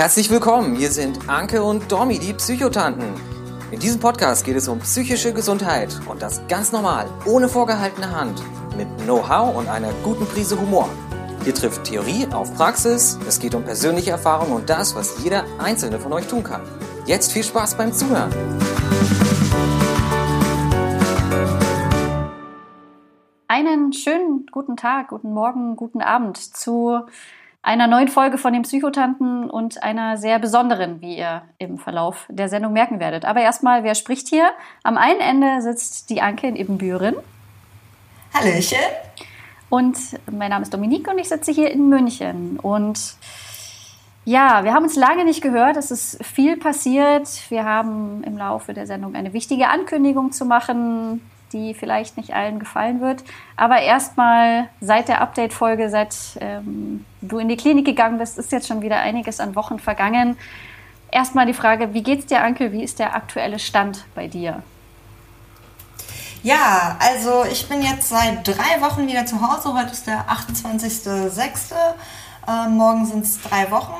Herzlich willkommen, hier sind Anke und Domi, die Psychotanten. In diesem Podcast geht es um psychische Gesundheit und das ganz normal, ohne vorgehaltene Hand, mit Know-how und einer guten Prise Humor. Hier trifft Theorie auf Praxis, es geht um persönliche Erfahrung und das, was jeder einzelne von euch tun kann. Jetzt viel Spaß beim Zuhören. Einen schönen guten Tag, guten Morgen, guten Abend zu einer neuen Folge von den Psychotanten und einer sehr besonderen, wie ihr im Verlauf der Sendung merken werdet. Aber erstmal, wer spricht hier? Am einen Ende sitzt die Anke in Ibbenbüren. Hallöchen. Und mein Name ist Dominique und ich sitze hier in München. Und ja, wir haben uns lange nicht gehört. Es ist viel passiert. Wir haben im Laufe der Sendung eine wichtige Ankündigung zu machen die vielleicht nicht allen gefallen wird. Aber erstmal seit der Update-Folge, seit ähm, du in die Klinik gegangen bist, ist jetzt schon wieder einiges an Wochen vergangen. Erstmal die Frage, wie geht's dir, Anke? Wie ist der aktuelle Stand bei dir? Ja, also ich bin jetzt seit drei Wochen wieder zu Hause. Heute ist der 28.06. Äh, morgen sind es drei Wochen.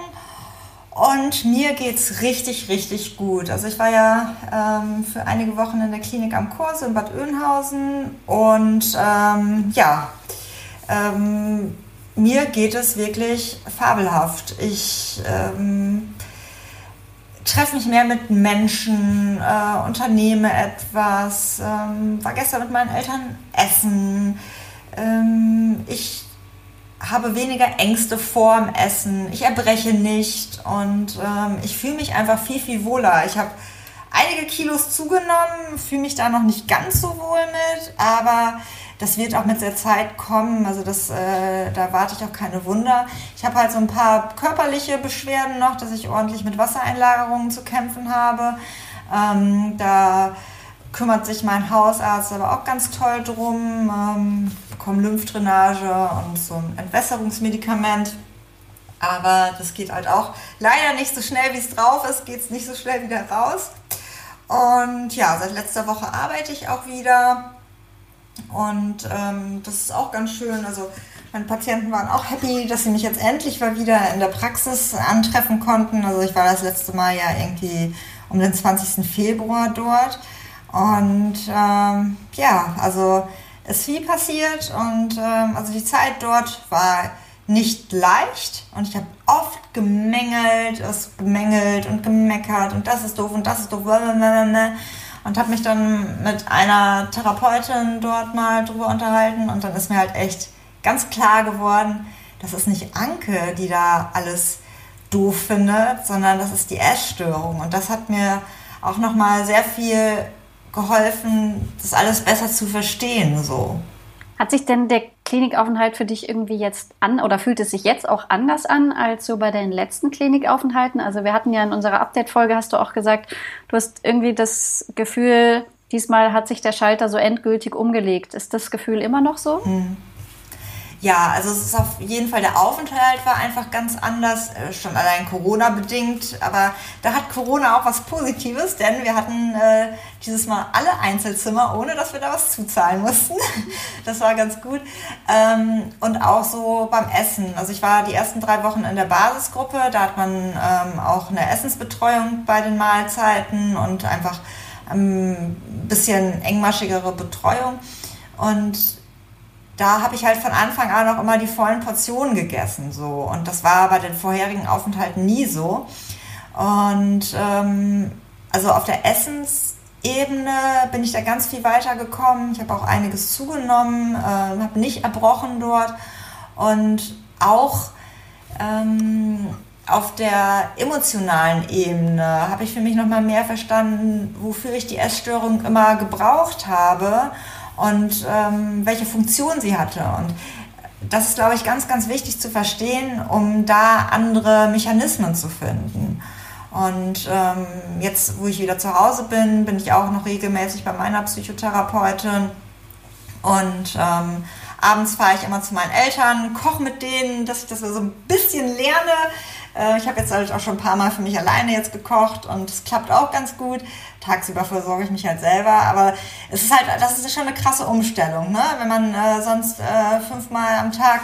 Und mir geht es richtig, richtig gut. Also ich war ja ähm, für einige Wochen in der Klinik am Kurs in Bad Oeynhausen und ähm, ja, ähm, mir geht es wirklich fabelhaft. Ich ähm, treffe mich mehr mit Menschen, äh, unternehme etwas, ähm, war gestern mit meinen Eltern essen. Ähm, ich habe weniger Ängste vorm Essen, ich erbreche nicht und ähm, ich fühle mich einfach viel, viel wohler. Ich habe einige Kilos zugenommen, fühle mich da noch nicht ganz so wohl mit, aber das wird auch mit der Zeit kommen. Also das, äh, da warte ich auch keine Wunder. Ich habe halt so ein paar körperliche Beschwerden noch, dass ich ordentlich mit Wassereinlagerungen zu kämpfen habe. Ähm, da kümmert sich mein Hausarzt aber auch ganz toll drum. Ähm, bekomme Lymphdrainage und so ein Entwässerungsmedikament. Aber das geht halt auch leider nicht so schnell, wie es drauf ist, geht es nicht so schnell wieder raus. Und ja, seit letzter Woche arbeite ich auch wieder. Und ähm, das ist auch ganz schön. Also meine Patienten waren auch happy, dass sie mich jetzt endlich mal wieder in der Praxis antreffen konnten. Also ich war das letzte Mal ja irgendwie um den 20. Februar dort. Und ähm, ja, also ist viel passiert und ähm, also die Zeit dort war nicht leicht und ich habe oft gemängelt, es gemängelt und gemeckert und das ist doof und das ist doof und habe mich dann mit einer Therapeutin dort mal drüber unterhalten und dann ist mir halt echt ganz klar geworden, das ist nicht Anke, die da alles doof findet, sondern das ist die Essstörung. Und das hat mir auch noch mal sehr viel geholfen, das alles besser zu verstehen. So. Hat sich denn der Klinikaufenthalt für dich irgendwie jetzt an oder fühlt es sich jetzt auch anders an als so bei deinen letzten Klinikaufenthalten? Also wir hatten ja in unserer Update-Folge, hast du auch gesagt, du hast irgendwie das Gefühl, diesmal hat sich der Schalter so endgültig umgelegt. Ist das Gefühl immer noch so? Hm. Ja, also es ist auf jeden Fall, der Aufenthalt war einfach ganz anders, äh, schon allein Corona bedingt, aber da hat Corona auch was Positives, denn wir hatten äh, dieses Mal alle Einzelzimmer, ohne dass wir da was zuzahlen mussten. Das war ganz gut. Ähm, und auch so beim Essen. Also ich war die ersten drei Wochen in der Basisgruppe, da hat man ähm, auch eine Essensbetreuung bei den Mahlzeiten und einfach ein ähm, bisschen engmaschigere Betreuung. Und da habe ich halt von Anfang an auch immer die vollen Portionen gegessen. So. Und das war bei den vorherigen Aufenthalten nie so. Und ähm, also auf der Essensebene bin ich da ganz viel weitergekommen. Ich habe auch einiges zugenommen, äh, habe nicht erbrochen dort. Und auch ähm, auf der emotionalen Ebene habe ich für mich nochmal mehr verstanden, wofür ich die Essstörung immer gebraucht habe und ähm, welche Funktion sie hatte. Und das ist, glaube ich, ganz, ganz wichtig zu verstehen, um da andere Mechanismen zu finden. Und ähm, jetzt, wo ich wieder zu Hause bin, bin ich auch noch regelmäßig bei meiner Psychotherapeutin. Und ähm, abends fahre ich immer zu meinen Eltern, koche mit denen, dass ich das so ein bisschen lerne, äh, ich habe jetzt halt auch schon ein paar Mal für mich alleine jetzt gekocht und es klappt auch ganz gut. Tagsüber versorge ich mich halt selber, aber es ist halt, das ist schon eine krasse Umstellung, ne? Wenn man äh, sonst äh, fünfmal am Tag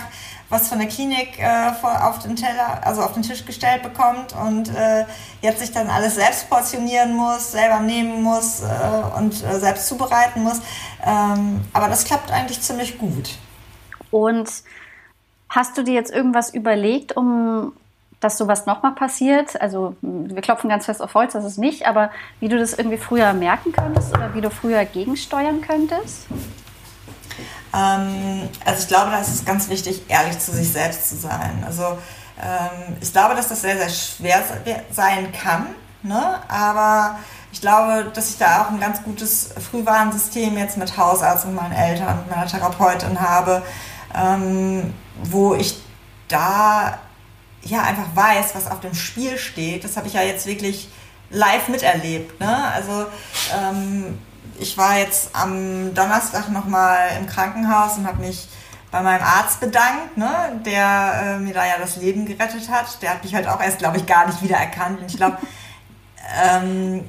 was von der Klinik äh, auf den Teller, also auf den Tisch gestellt bekommt und äh, jetzt sich dann alles selbst portionieren muss, selber nehmen muss äh, und äh, selbst zubereiten muss. Ähm, aber das klappt eigentlich ziemlich gut. Und hast du dir jetzt irgendwas überlegt, um dass sowas nochmal passiert? Also wir klopfen ganz fest auf Holz, das ist nicht, aber wie du das irgendwie früher merken könntest oder wie du früher gegensteuern könntest? Ähm, also ich glaube, da ist es ganz wichtig, ehrlich zu sich selbst zu sein. Also ähm, ich glaube, dass das sehr, sehr schwer sein kann, ne? aber ich glaube, dass ich da auch ein ganz gutes Frühwarnsystem jetzt mit Hausarzt und meinen Eltern und meiner Therapeutin habe, ähm, wo ich da ja einfach weiß, was auf dem Spiel steht. Das habe ich ja jetzt wirklich live miterlebt. Ne? Also ähm, ich war jetzt am Donnerstag nochmal im Krankenhaus und habe mich bei meinem Arzt bedankt, ne, der äh, mir da ja das Leben gerettet hat. Der hat mich halt auch erst, glaube ich, gar nicht wiedererkannt. Und ich glaube, ähm,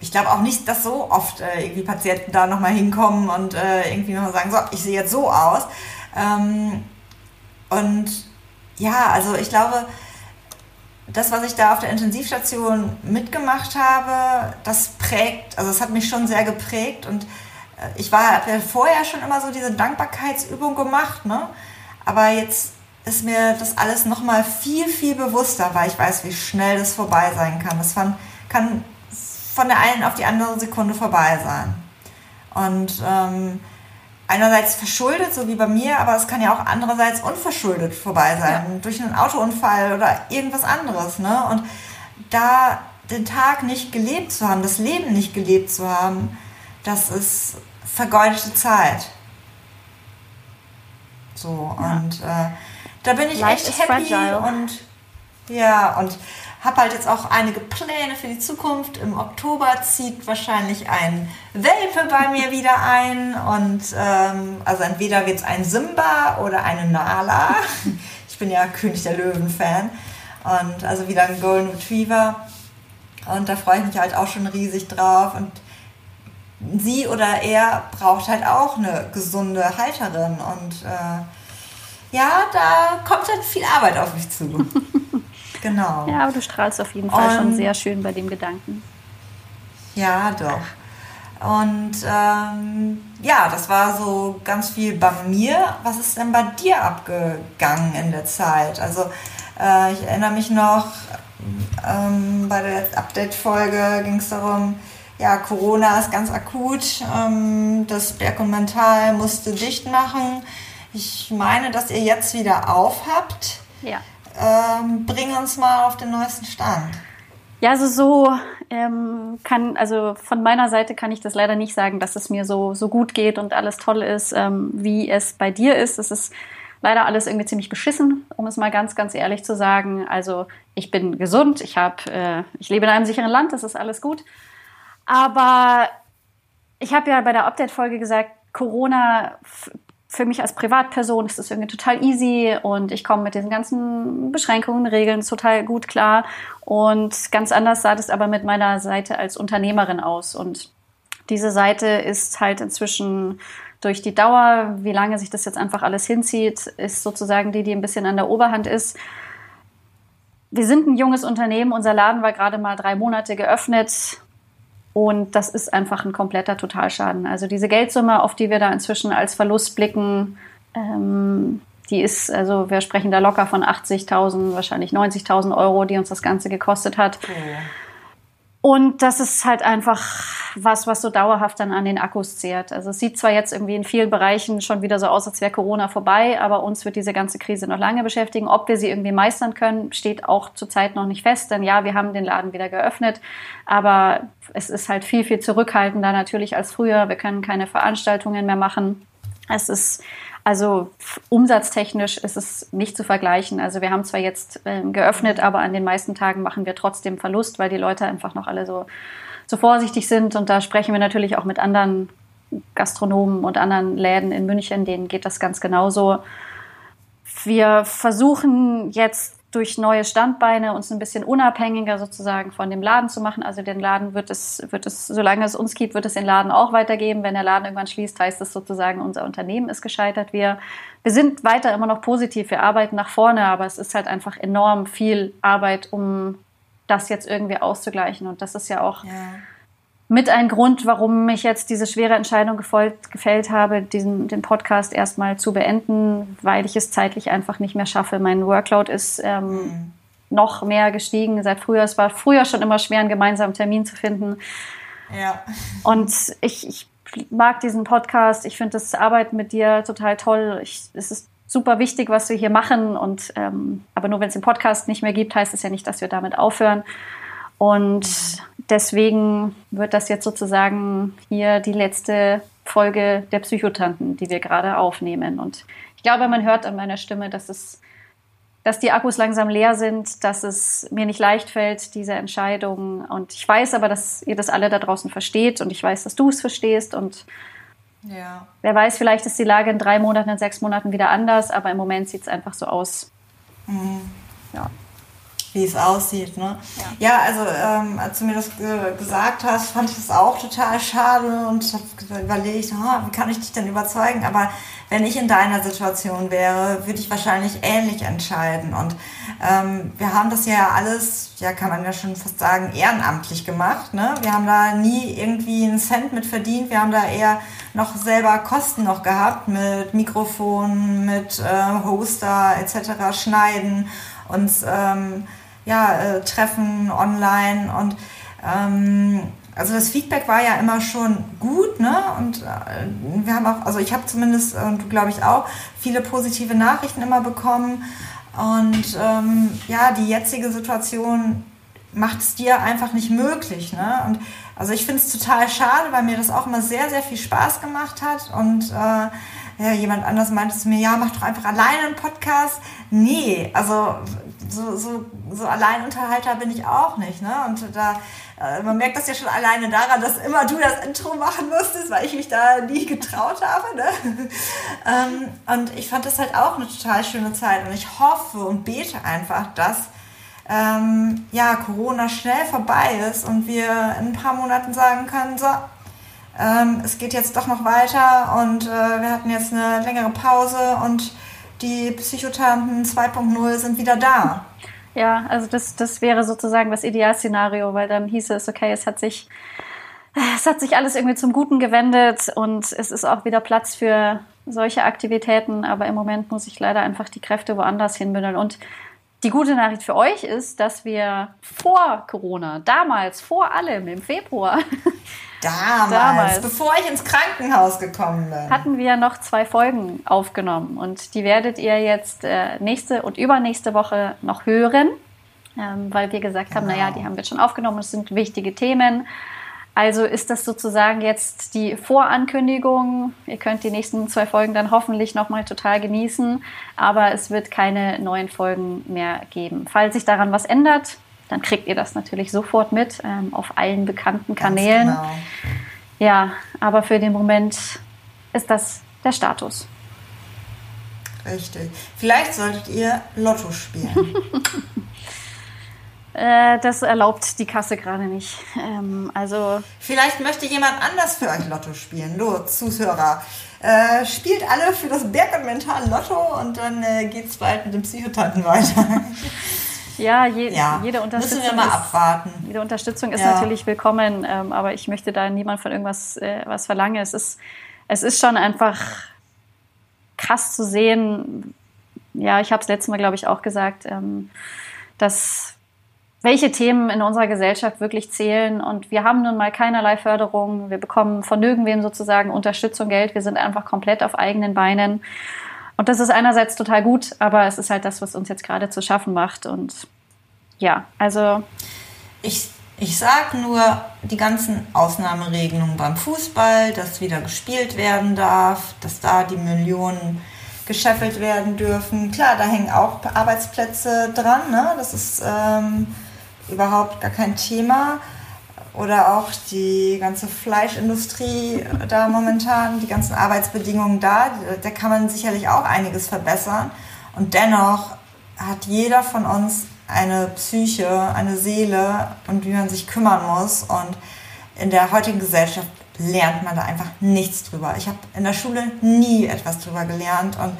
ich glaube auch nicht, dass so oft äh, irgendwie Patienten da nochmal hinkommen und äh, irgendwie nochmal sagen, so, ich sehe jetzt so aus. Ähm, und ja, also ich glaube, das, was ich da auf der Intensivstation mitgemacht habe, das prägt, also es hat mich schon sehr geprägt und äh, ich war ja vorher schon immer so diese Dankbarkeitsübung gemacht, ne? Aber jetzt ist mir das alles noch mal viel viel bewusster, weil ich weiß, wie schnell das vorbei sein kann. Das kann, kann von der einen auf die andere Sekunde vorbei sein. Und ähm, einerseits verschuldet, so wie bei mir, aber es kann ja auch andererseits unverschuldet vorbei sein, ja. durch einen Autounfall oder irgendwas anderes. Ne? Und da den Tag nicht gelebt zu haben, das Leben nicht gelebt zu haben, das ist vergeudete Zeit. So, ja. und äh, da bin ich Life echt happy fragile. und ja, und habe halt jetzt auch einige Pläne für die Zukunft. Im Oktober zieht wahrscheinlich ein Welpe bei mir wieder ein. Und ähm, also entweder wird es ein Simba oder eine Nala. Ich bin ja König der Löwen-Fan. Und also wieder ein Golden Retriever. Und da freue ich mich halt auch schon riesig drauf. Und sie oder er braucht halt auch eine gesunde Halterin. Und äh, ja, da kommt dann viel Arbeit auf mich zu. Genau. Ja, aber du strahlst auf jeden Fall und, schon sehr schön bei dem Gedanken. Ja, doch. Und ähm, ja, das war so ganz viel bei mir. Was ist denn bei dir abgegangen in der Zeit? Also äh, ich erinnere mich noch, ähm, bei der Update-Folge ging es darum, ja, Corona ist ganz akut. Ähm, das Berg und Mental musste dicht machen. Ich meine, dass ihr jetzt wieder aufhabt. Ja ähm, bring uns mal auf den neuesten Stand. Ja, also so ähm, kann, also von meiner Seite kann ich das leider nicht sagen, dass es mir so, so gut geht und alles toll ist, ähm, wie es bei dir ist. Es ist leider alles irgendwie ziemlich beschissen, um es mal ganz, ganz ehrlich zu sagen. Also ich bin gesund, ich habe, äh, ich lebe in einem sicheren Land, das ist alles gut. Aber ich habe ja bei der Update-Folge gesagt, Corona für mich als Privatperson ist das irgendwie total easy und ich komme mit diesen ganzen Beschränkungen, Regeln total gut klar. Und ganz anders sah das aber mit meiner Seite als Unternehmerin aus. Und diese Seite ist halt inzwischen durch die Dauer, wie lange sich das jetzt einfach alles hinzieht, ist sozusagen die, die ein bisschen an der Oberhand ist. Wir sind ein junges Unternehmen, unser Laden war gerade mal drei Monate geöffnet und das ist einfach ein kompletter Totalschaden. Also diese Geldsumme, auf die wir da inzwischen als Verlust blicken, ähm, die ist, also wir sprechen da locker von 80.000, wahrscheinlich 90.000 Euro, die uns das Ganze gekostet hat. Oh. Und das ist halt einfach was, was so dauerhaft dann an den Akkus zehrt. Also es sieht zwar jetzt irgendwie in vielen Bereichen schon wieder so aus, als wäre Corona vorbei, aber uns wird diese ganze Krise noch lange beschäftigen. Ob wir sie irgendwie meistern können, steht auch zurzeit noch nicht fest. Denn ja, wir haben den Laden wieder geöffnet, aber es ist halt viel, viel zurückhaltender natürlich als früher. Wir können keine Veranstaltungen mehr machen. Es ist also umsatztechnisch ist es nicht zu vergleichen. Also wir haben zwar jetzt äh, geöffnet, aber an den meisten Tagen machen wir trotzdem Verlust, weil die Leute einfach noch alle so, so vorsichtig sind. Und da sprechen wir natürlich auch mit anderen Gastronomen und anderen Läden in München, denen geht das ganz genauso. Wir versuchen jetzt durch neue Standbeine uns ein bisschen unabhängiger sozusagen von dem Laden zu machen. Also den Laden wird es, wird es, solange es uns gibt, wird es den Laden auch weitergeben. Wenn der Laden irgendwann schließt, heißt es sozusagen, unser Unternehmen ist gescheitert. Wir, wir sind weiter immer noch positiv. Wir arbeiten nach vorne, aber es ist halt einfach enorm viel Arbeit, um das jetzt irgendwie auszugleichen. Und das ist ja auch ja mit ein Grund, warum ich jetzt diese schwere Entscheidung gefolgt, gefällt habe, diesen, den Podcast erstmal zu beenden, weil ich es zeitlich einfach nicht mehr schaffe. Mein Workload ist ähm, mhm. noch mehr gestiegen seit früher. Es war früher schon immer schwer, einen gemeinsamen Termin zu finden. Ja. Und ich, ich mag diesen Podcast. Ich finde das Arbeiten mit dir total toll. Ich, es ist super wichtig, was wir hier machen. Und ähm, aber nur wenn es den Podcast nicht mehr gibt, heißt es ja nicht, dass wir damit aufhören. Und deswegen wird das jetzt sozusagen hier die letzte Folge der Psychotanten, die wir gerade aufnehmen. Und ich glaube, man hört an meiner Stimme, dass es dass die Akkus langsam leer sind, dass es mir nicht leicht fällt, diese Entscheidung. Und ich weiß aber, dass ihr das alle da draußen versteht und ich weiß, dass du es verstehst. Und ja. wer weiß, vielleicht ist die Lage in drei Monaten, in sechs Monaten wieder anders, aber im Moment sieht es einfach so aus. Mhm. Ja wie es aussieht. Ne? Ja. ja also ähm, als du mir das ge gesagt hast, fand ich das auch total schade und habe überlegt, oh, wie kann ich dich denn überzeugen? Aber wenn ich in deiner Situation wäre, würde ich wahrscheinlich ähnlich entscheiden. Und ähm, wir haben das ja alles, ja kann man ja schon fast sagen, ehrenamtlich gemacht. Ne? Wir haben da nie irgendwie einen Cent mit verdient. Wir haben da eher noch selber Kosten noch gehabt mit Mikrofon, mit äh, Hoster etc., Schneiden uns ähm, ja, äh, Treffen online und ähm, also das Feedback war ja immer schon gut, ne? Und äh, wir haben auch, also ich habe zumindest und du glaube ich auch viele positive Nachrichten immer bekommen. Und ähm, ja, die jetzige Situation macht es dir einfach nicht möglich, ne? Und also ich finde es total schade, weil mir das auch immer sehr, sehr viel Spaß gemacht hat und äh, ja, jemand anders meinte zu mir, ja, mach doch einfach alleine einen Podcast. Nee, also so, so, so Alleinunterhalter bin ich auch nicht. Ne? Und da, äh, man merkt das ja schon alleine daran, dass immer du das Intro machen musstest, weil ich mich da nie getraut habe. Ne? ähm, und ich fand das halt auch eine total schöne Zeit. Und ich hoffe und bete einfach, dass ähm, ja, Corona schnell vorbei ist und wir in ein paar Monaten sagen können, so, ähm, es geht jetzt doch noch weiter und äh, wir hatten jetzt eine längere Pause und die Psychotanten 2.0 sind wieder da. Ja, also das, das wäre sozusagen das Idealszenario, weil dann hieße es, okay, es hat sich, es hat sich alles irgendwie zum Guten gewendet und es ist auch wieder Platz für solche Aktivitäten, aber im Moment muss ich leider einfach die Kräfte woanders hinbündeln. Und die gute Nachricht für euch ist, dass wir vor Corona, damals, vor allem im Februar, Damals, Damals, bevor ich ins Krankenhaus gekommen bin. Hatten wir noch zwei Folgen aufgenommen und die werdet ihr jetzt äh, nächste und übernächste Woche noch hören, ähm, weil wir gesagt genau. haben, naja, die haben wir schon aufgenommen, es sind wichtige Themen. Also ist das sozusagen jetzt die Vorankündigung. Ihr könnt die nächsten zwei Folgen dann hoffentlich nochmal total genießen, aber es wird keine neuen Folgen mehr geben. Falls sich daran was ändert, dann kriegt ihr das natürlich sofort mit ähm, auf allen bekannten Kanälen. Genau. Ja, aber für den Moment ist das der Status. Richtig. Vielleicht solltet ihr Lotto spielen. Äh, das erlaubt die Kasse gerade nicht. Ähm, also Vielleicht möchte jemand anders für euch Lotto spielen. Los, Zuhörer. Äh, spielt alle für das Berg- und Mental Lotto und dann äh, geht es bald mit dem Psychotanten weiter. Ja, je, ja, jede Unterstützung. Müssen wir mal abwarten. Ist, jede Unterstützung ist ja. natürlich willkommen, ähm, aber ich möchte da niemand von irgendwas äh, was verlangen. Es ist, es ist schon einfach krass zu sehen. Ja, ich habe es letztes Mal, glaube ich, auch gesagt, ähm, dass welche Themen in unserer Gesellschaft wirklich zählen. Und wir haben nun mal keinerlei Förderung. Wir bekommen von nirgendwem sozusagen Unterstützung, Geld. Wir sind einfach komplett auf eigenen Beinen. Und das ist einerseits total gut, aber es ist halt das, was uns jetzt gerade zu schaffen macht. Und ja, also. Ich, ich sage nur die ganzen Ausnahmeregelungen beim Fußball, dass wieder gespielt werden darf, dass da die Millionen gescheffelt werden dürfen. Klar, da hängen auch Arbeitsplätze dran. Ne? Das ist ähm, überhaupt gar kein Thema oder auch die ganze Fleischindustrie da momentan, die ganzen Arbeitsbedingungen da, da kann man sicherlich auch einiges verbessern. Und dennoch hat jeder von uns eine Psyche, eine Seele und wie man sich kümmern muss. Und in der heutigen Gesellschaft lernt man da einfach nichts drüber. Ich habe in der Schule nie etwas drüber gelernt und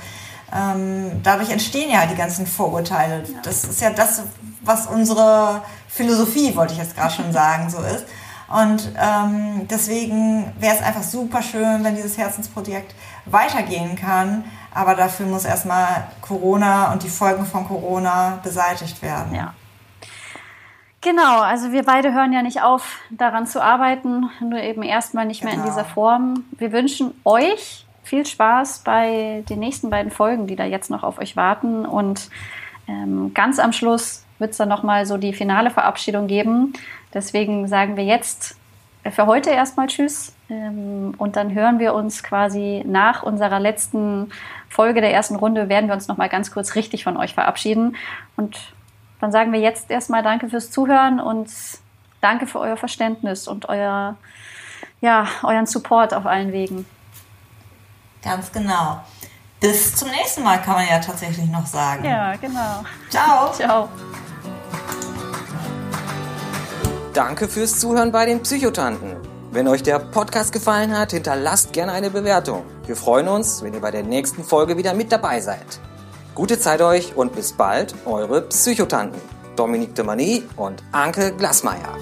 ähm, dadurch entstehen ja die ganzen Vorurteile. Das ist ja das, was unsere Philosophie, wollte ich jetzt gerade schon sagen, so ist. Und ähm, deswegen wäre es einfach super schön, wenn dieses Herzensprojekt weitergehen kann. Aber dafür muss erstmal Corona und die Folgen von Corona beseitigt werden. Ja. Genau, also wir beide hören ja nicht auf, daran zu arbeiten, nur eben erstmal nicht genau. mehr in dieser genau. Form. Wir wünschen euch viel Spaß bei den nächsten beiden Folgen, die da jetzt noch auf euch warten. Und ähm, ganz am Schluss wird es dann nochmal so die finale Verabschiedung geben. Deswegen sagen wir jetzt für heute erstmal Tschüss. Ähm, und dann hören wir uns quasi nach unserer letzten Folge der ersten Runde, werden wir uns nochmal ganz kurz richtig von euch verabschieden. Und dann sagen wir jetzt erstmal Danke fürs Zuhören und danke für euer Verständnis und euer, ja, euren Support auf allen Wegen. Ganz genau. Bis zum nächsten Mal kann man ja tatsächlich noch sagen. Ja, genau. Ciao. Ciao. Danke fürs Zuhören bei den Psychotanten. Wenn euch der Podcast gefallen hat, hinterlasst gerne eine Bewertung. Wir freuen uns, wenn ihr bei der nächsten Folge wieder mit dabei seid. Gute Zeit euch und bis bald, eure Psychotanten. Dominique de Mani und Anke Glasmeier.